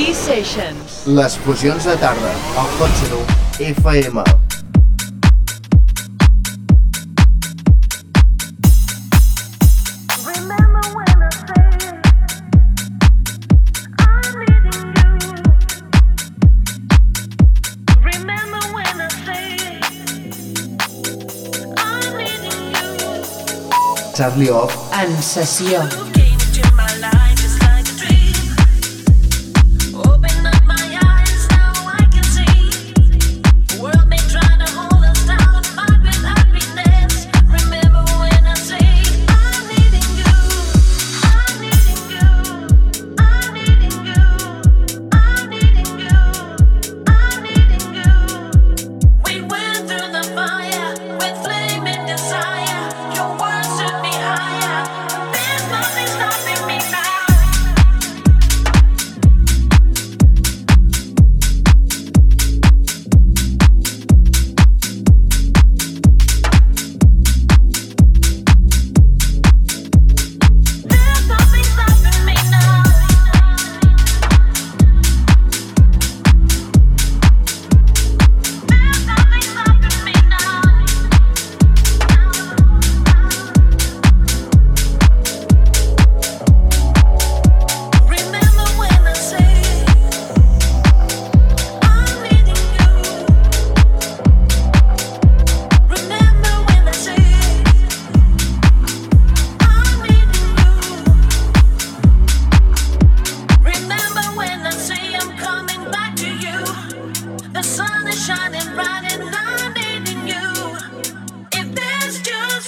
E-Sessions. Les fusions de tarda, al Hot FM. Charlie Off en sessió.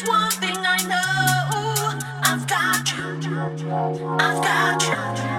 One thing I know I've got you. I've got you.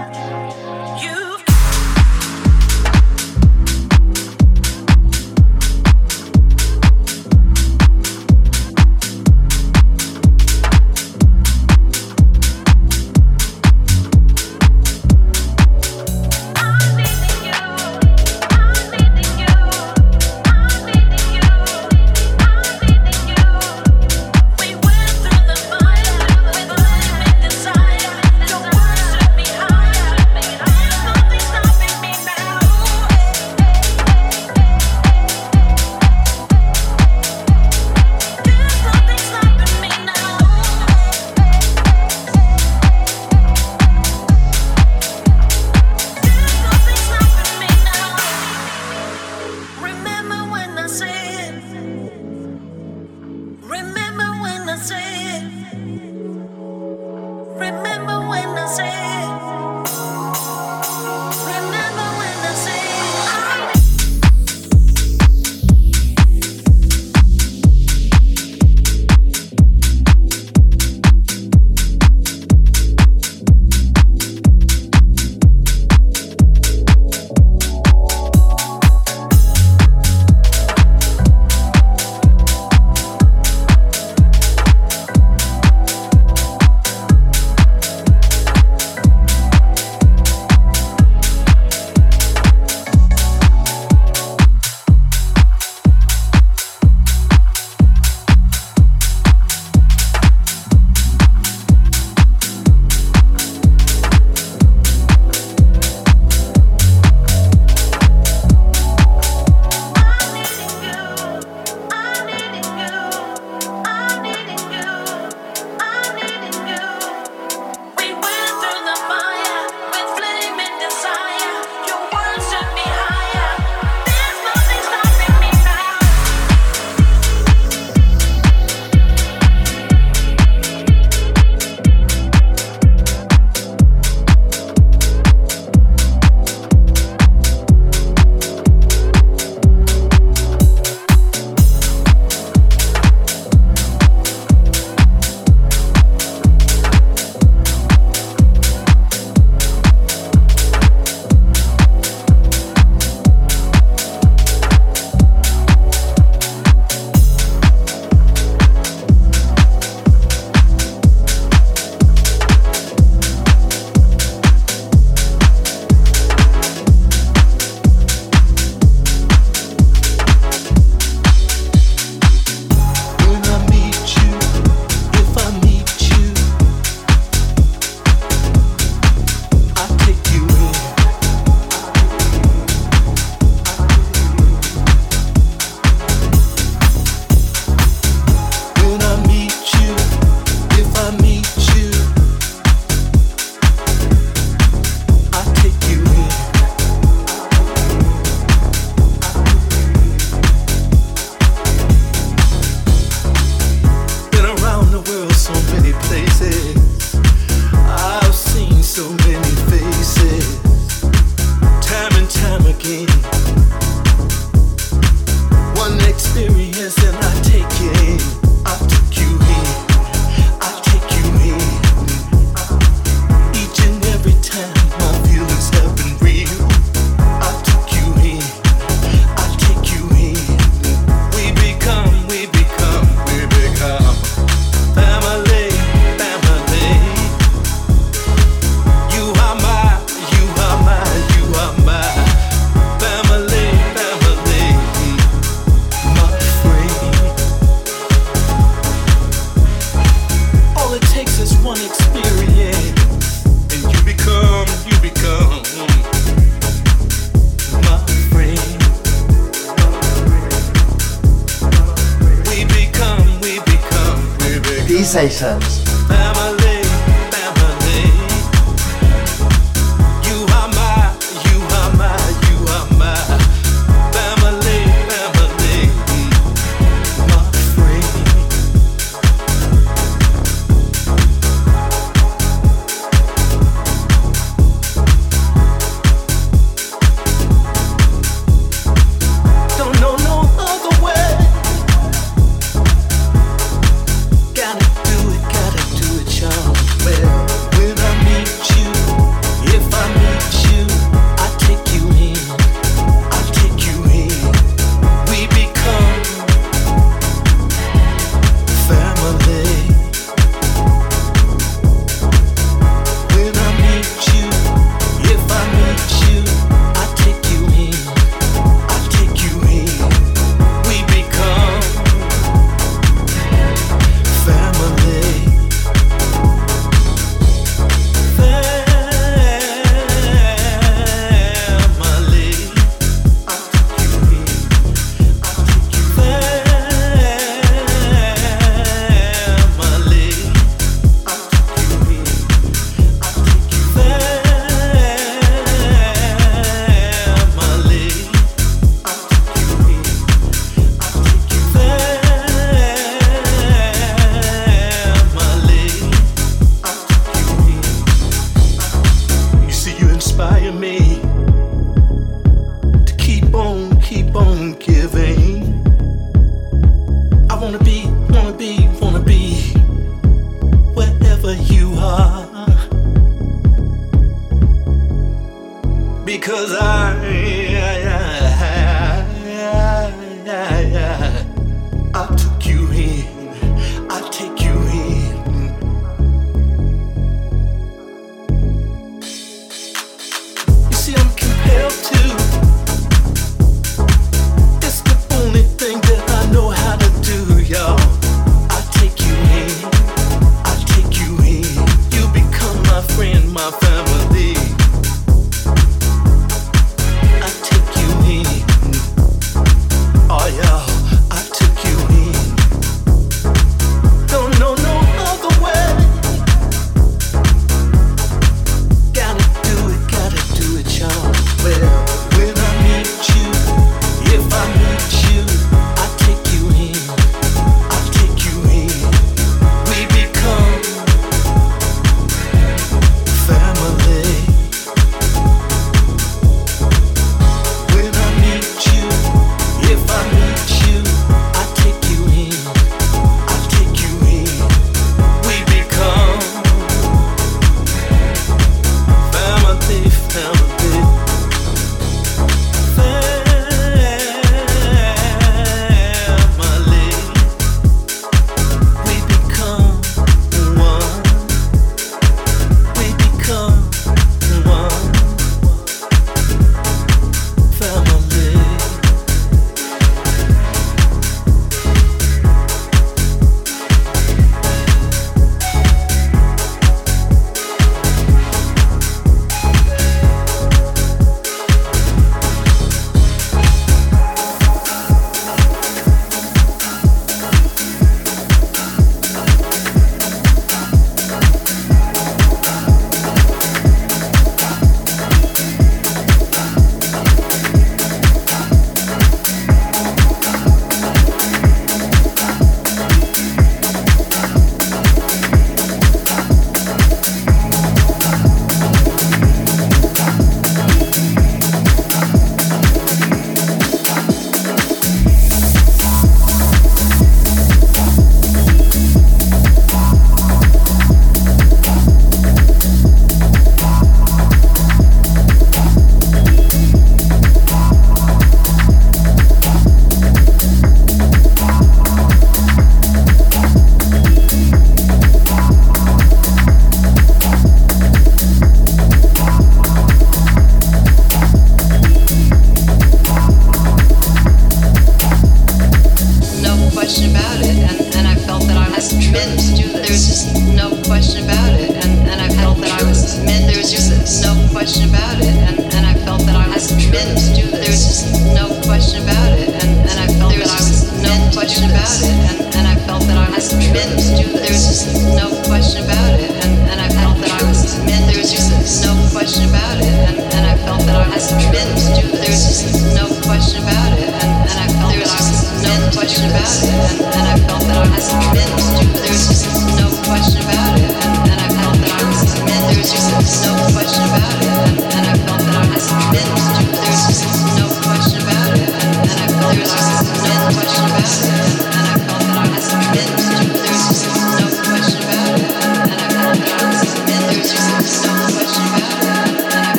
Sessions.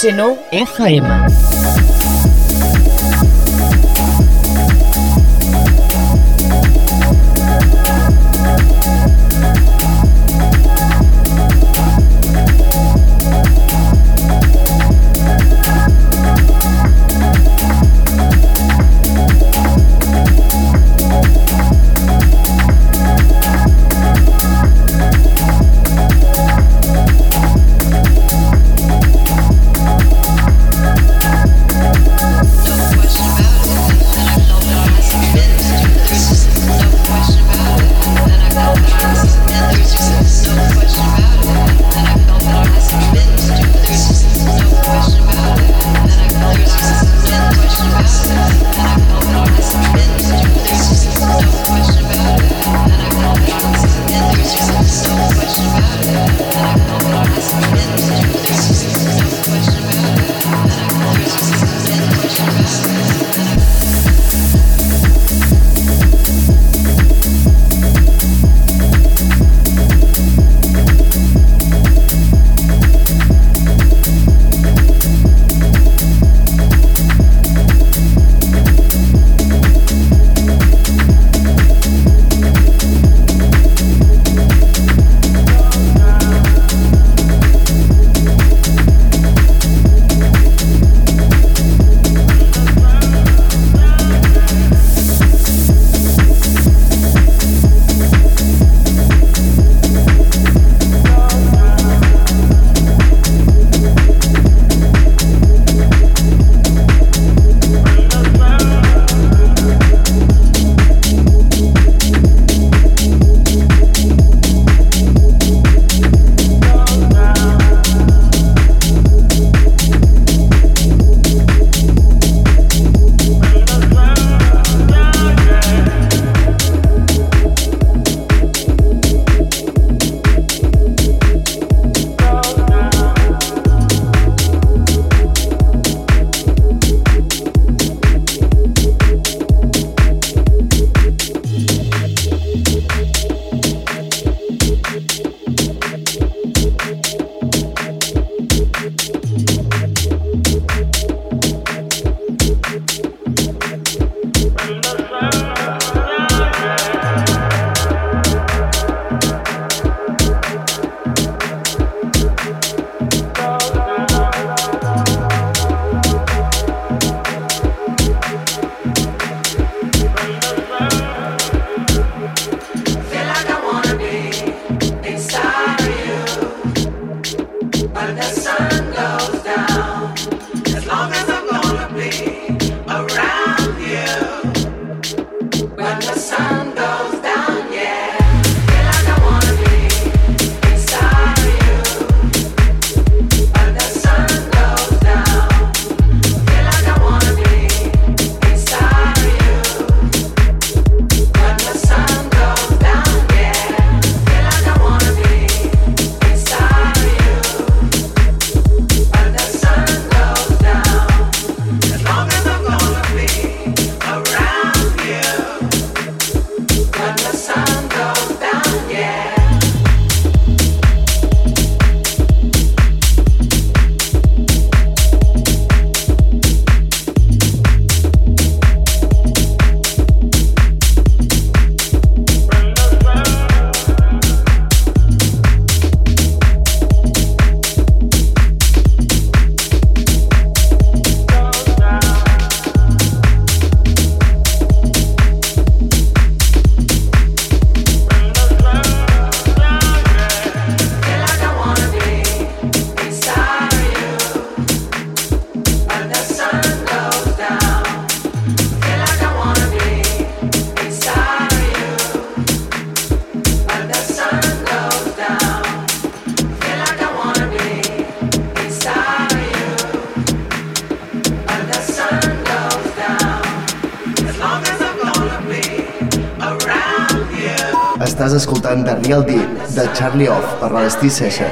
Seno FM. when the sun goes. Off per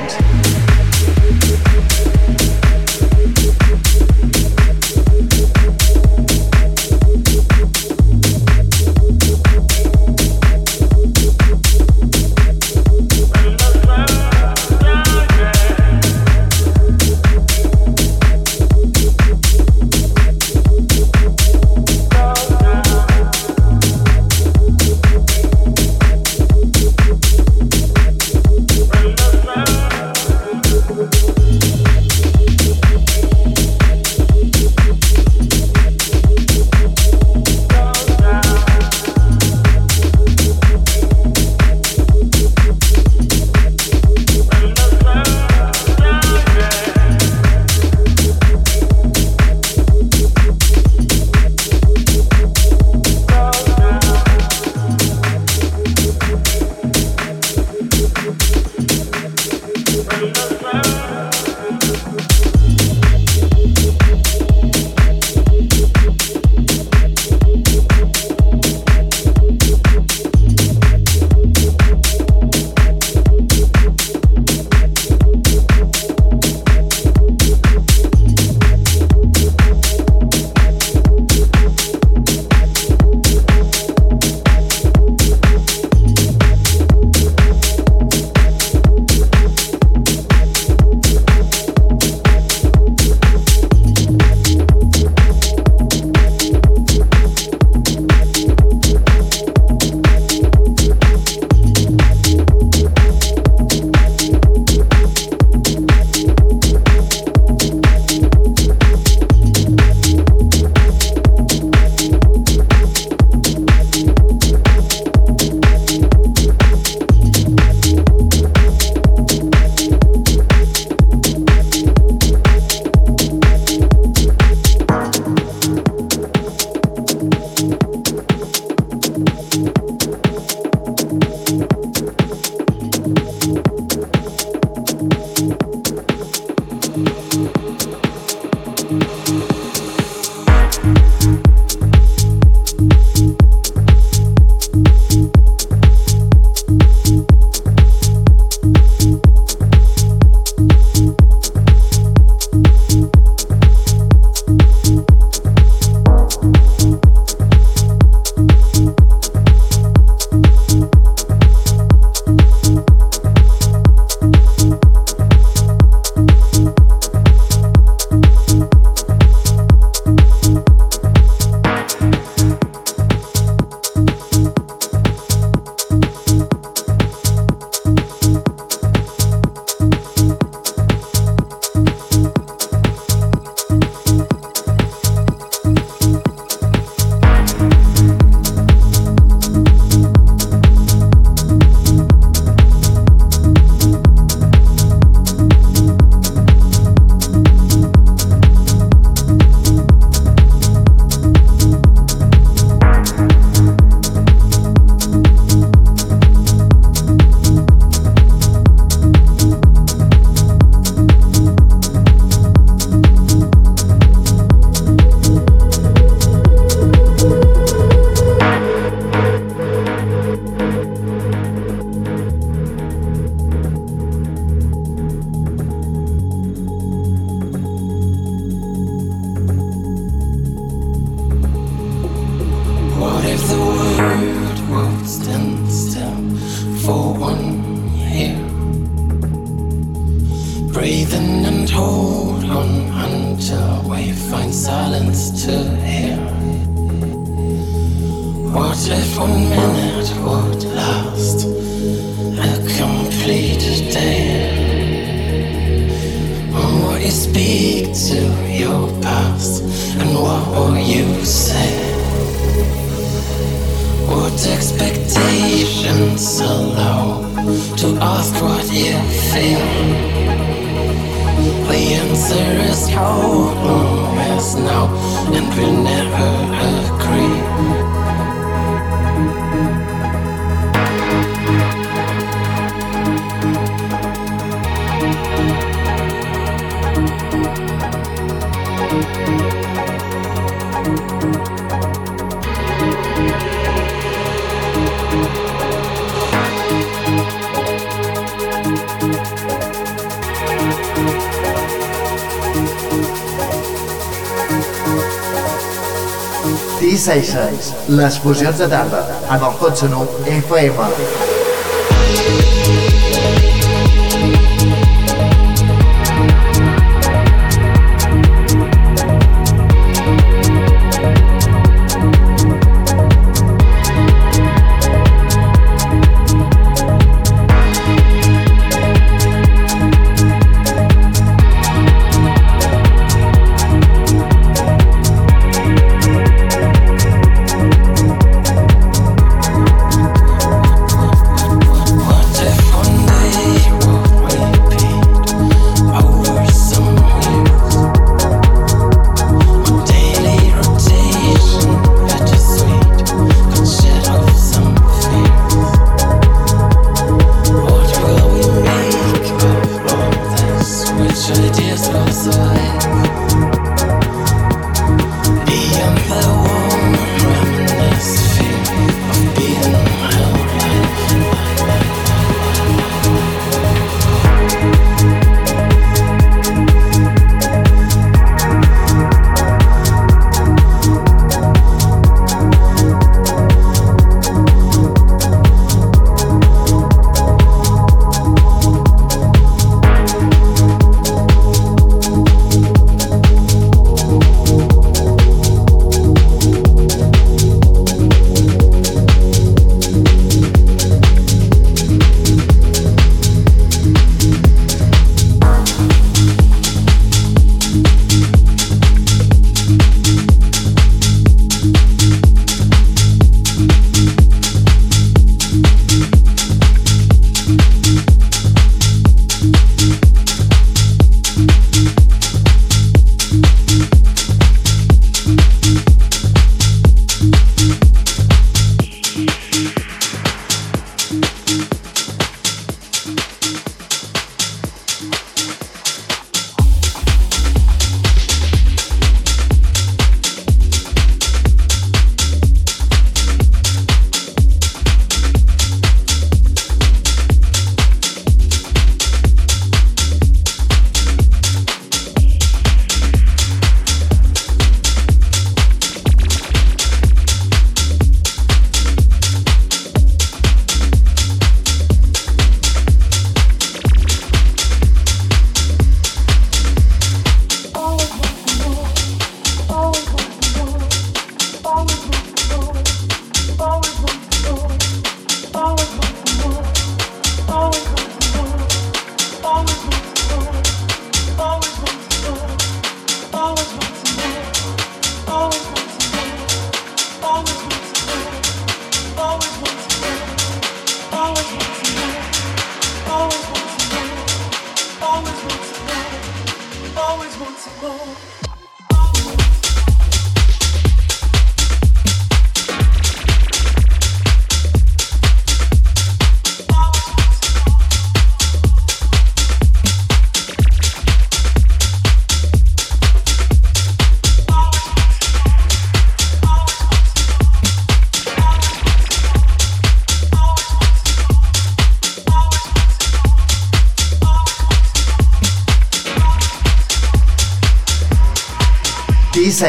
D-Sessions, les fusions de tarda, en el cotxe nou FM.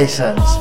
Sessions.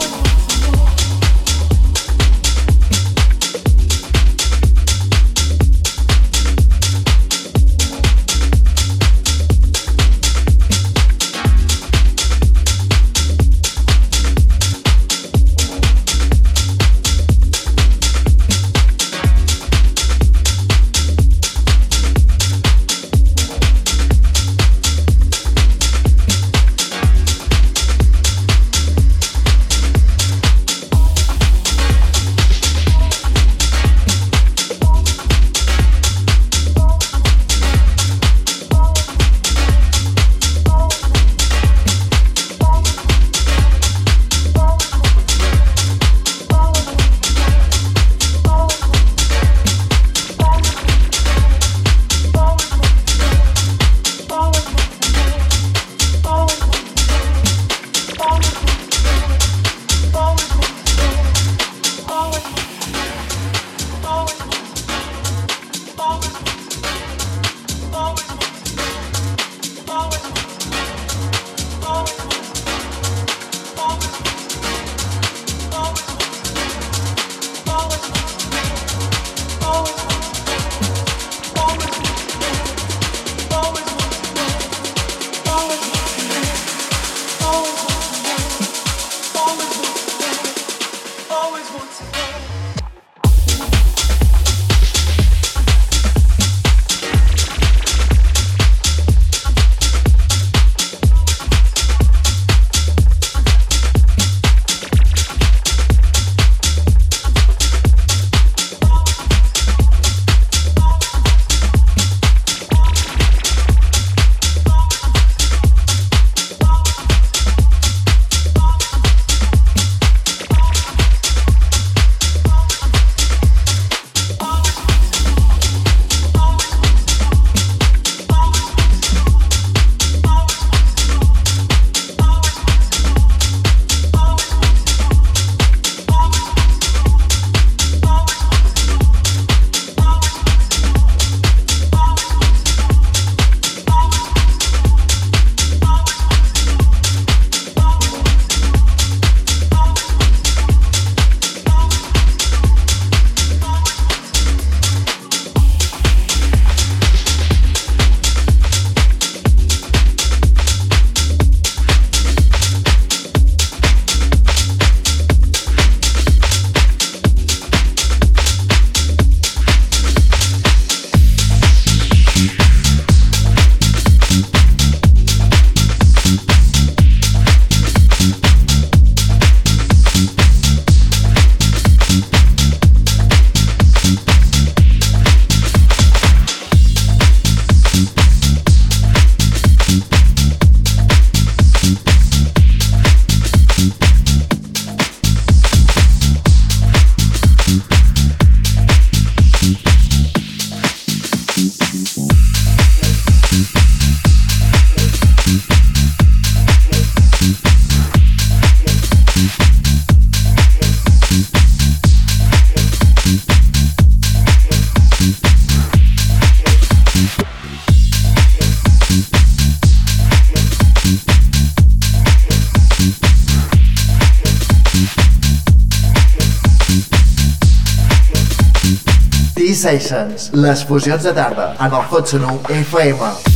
Sessions, les fusions de tarda, en el Hot Sonu FM.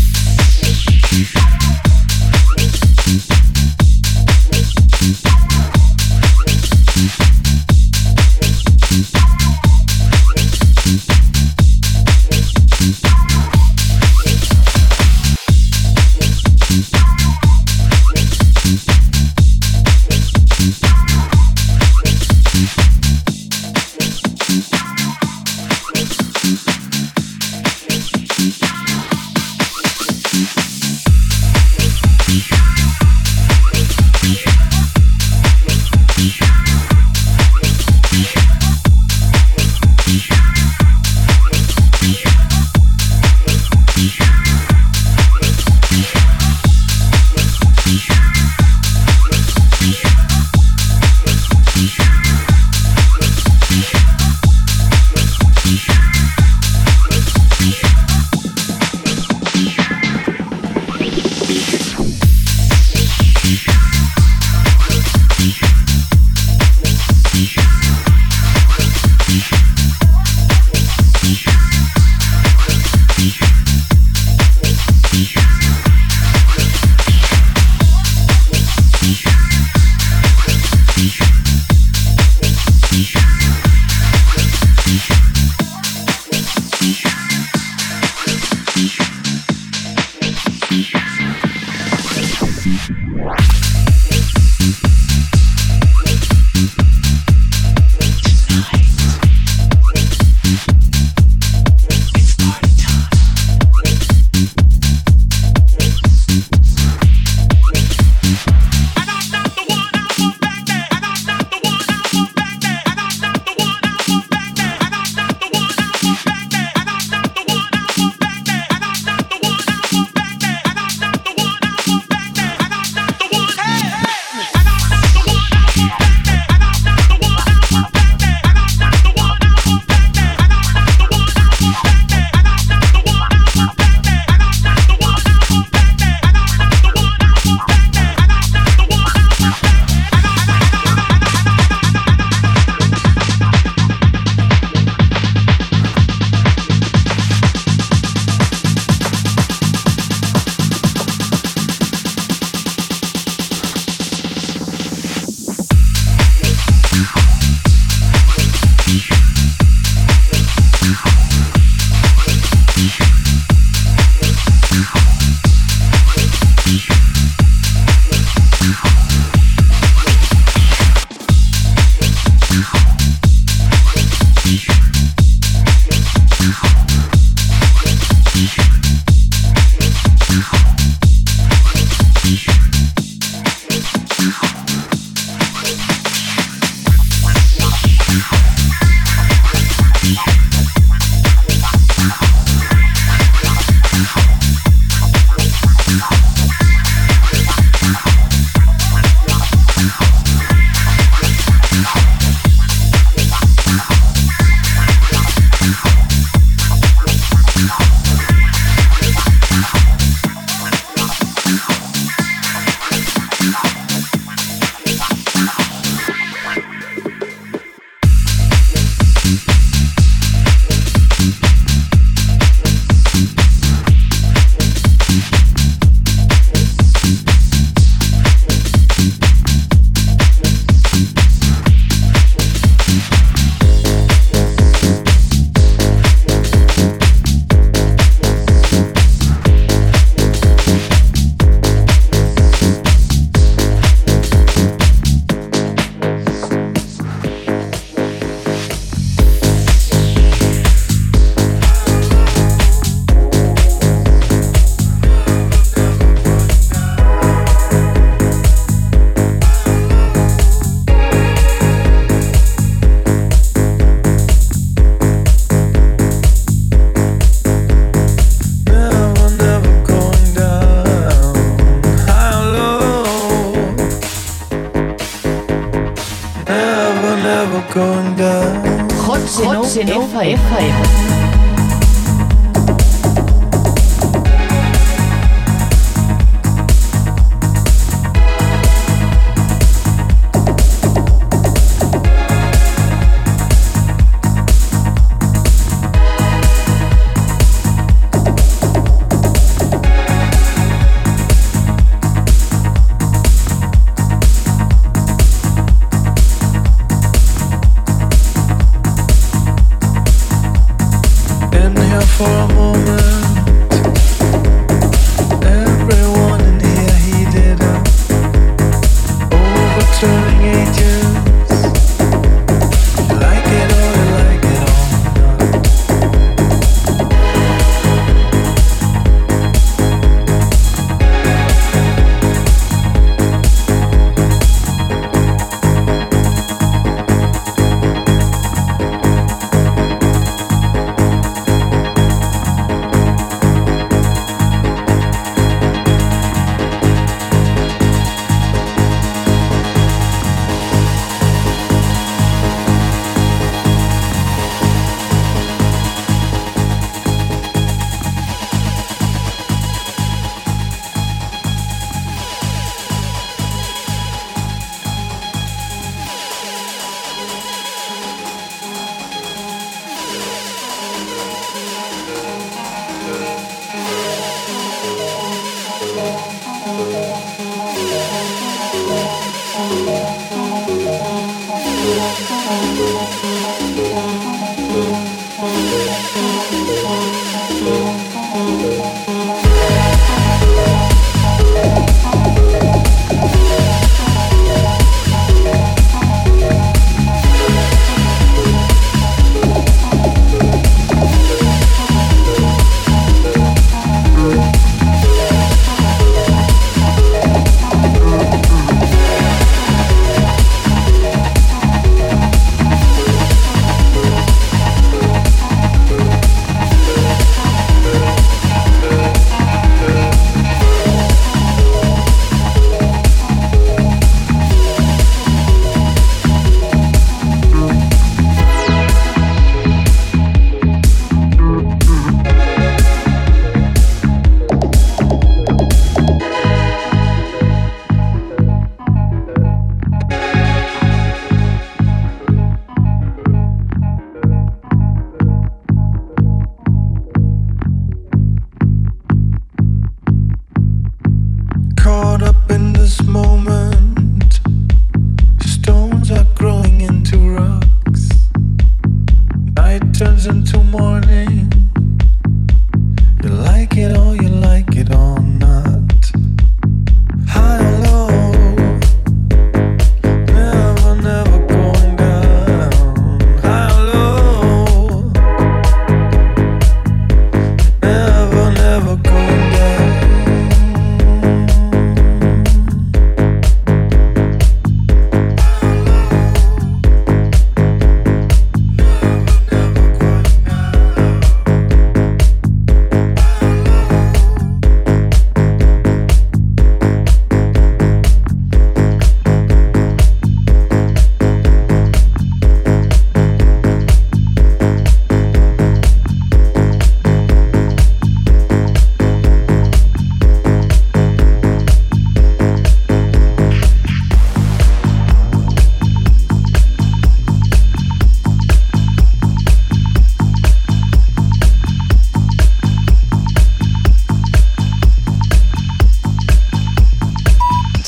Oxygen FM.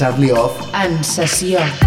Charlie Off en sessió.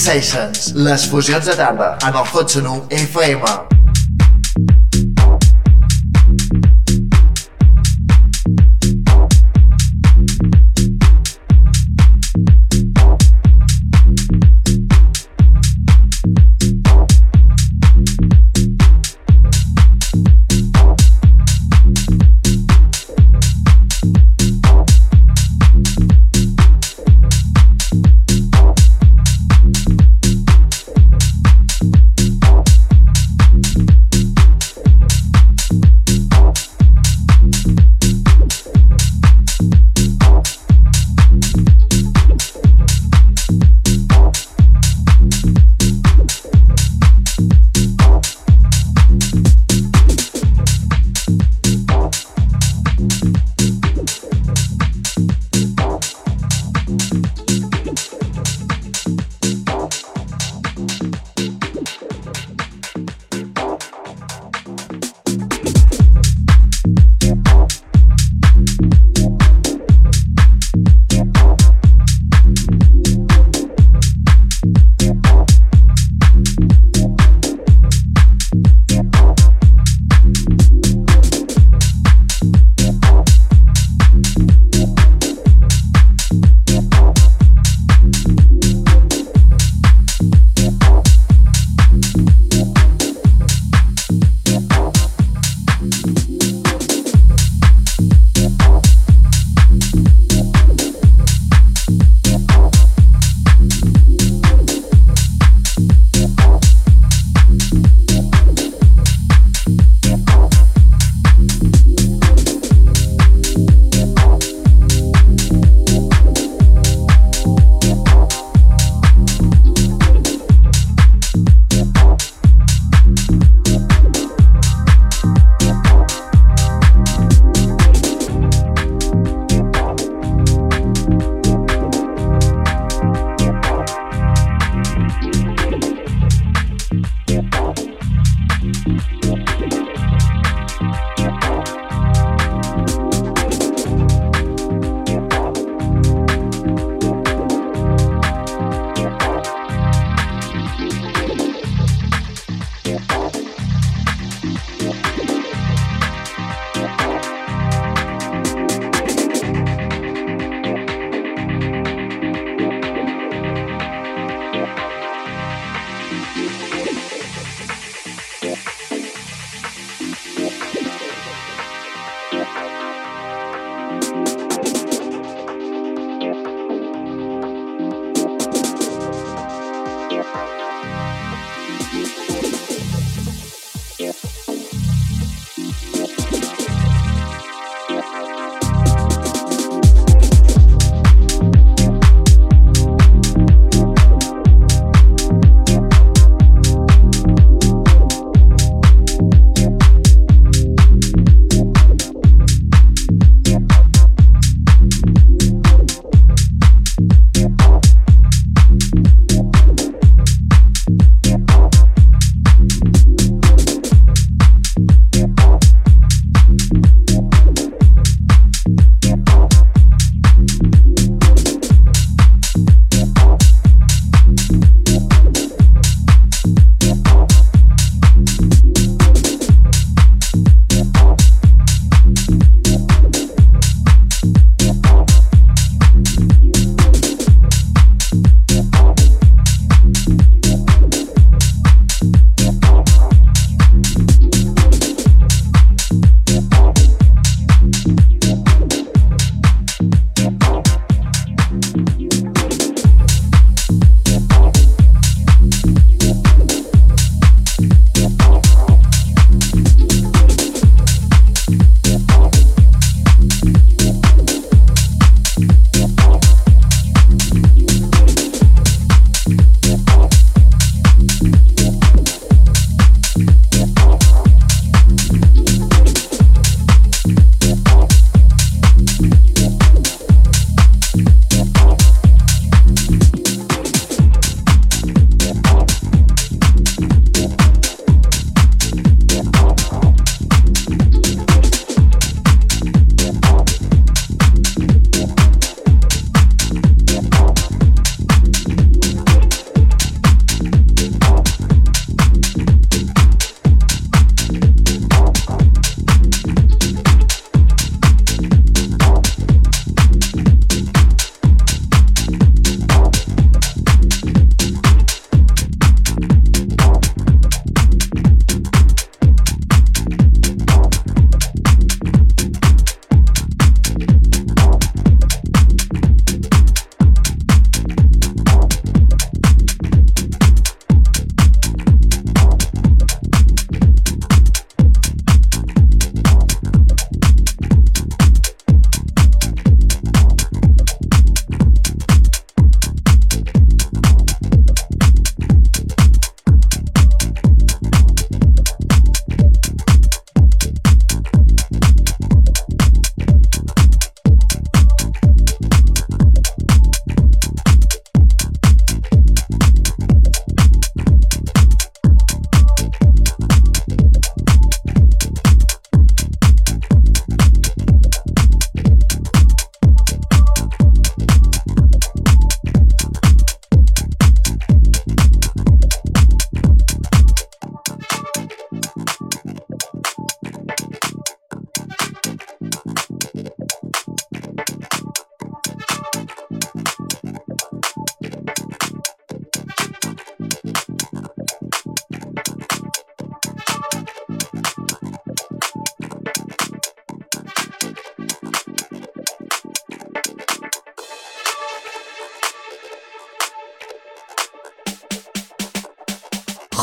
Sessions, les fusions de tarda, en el Hot Sonu FM.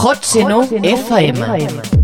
Hot Seno FM.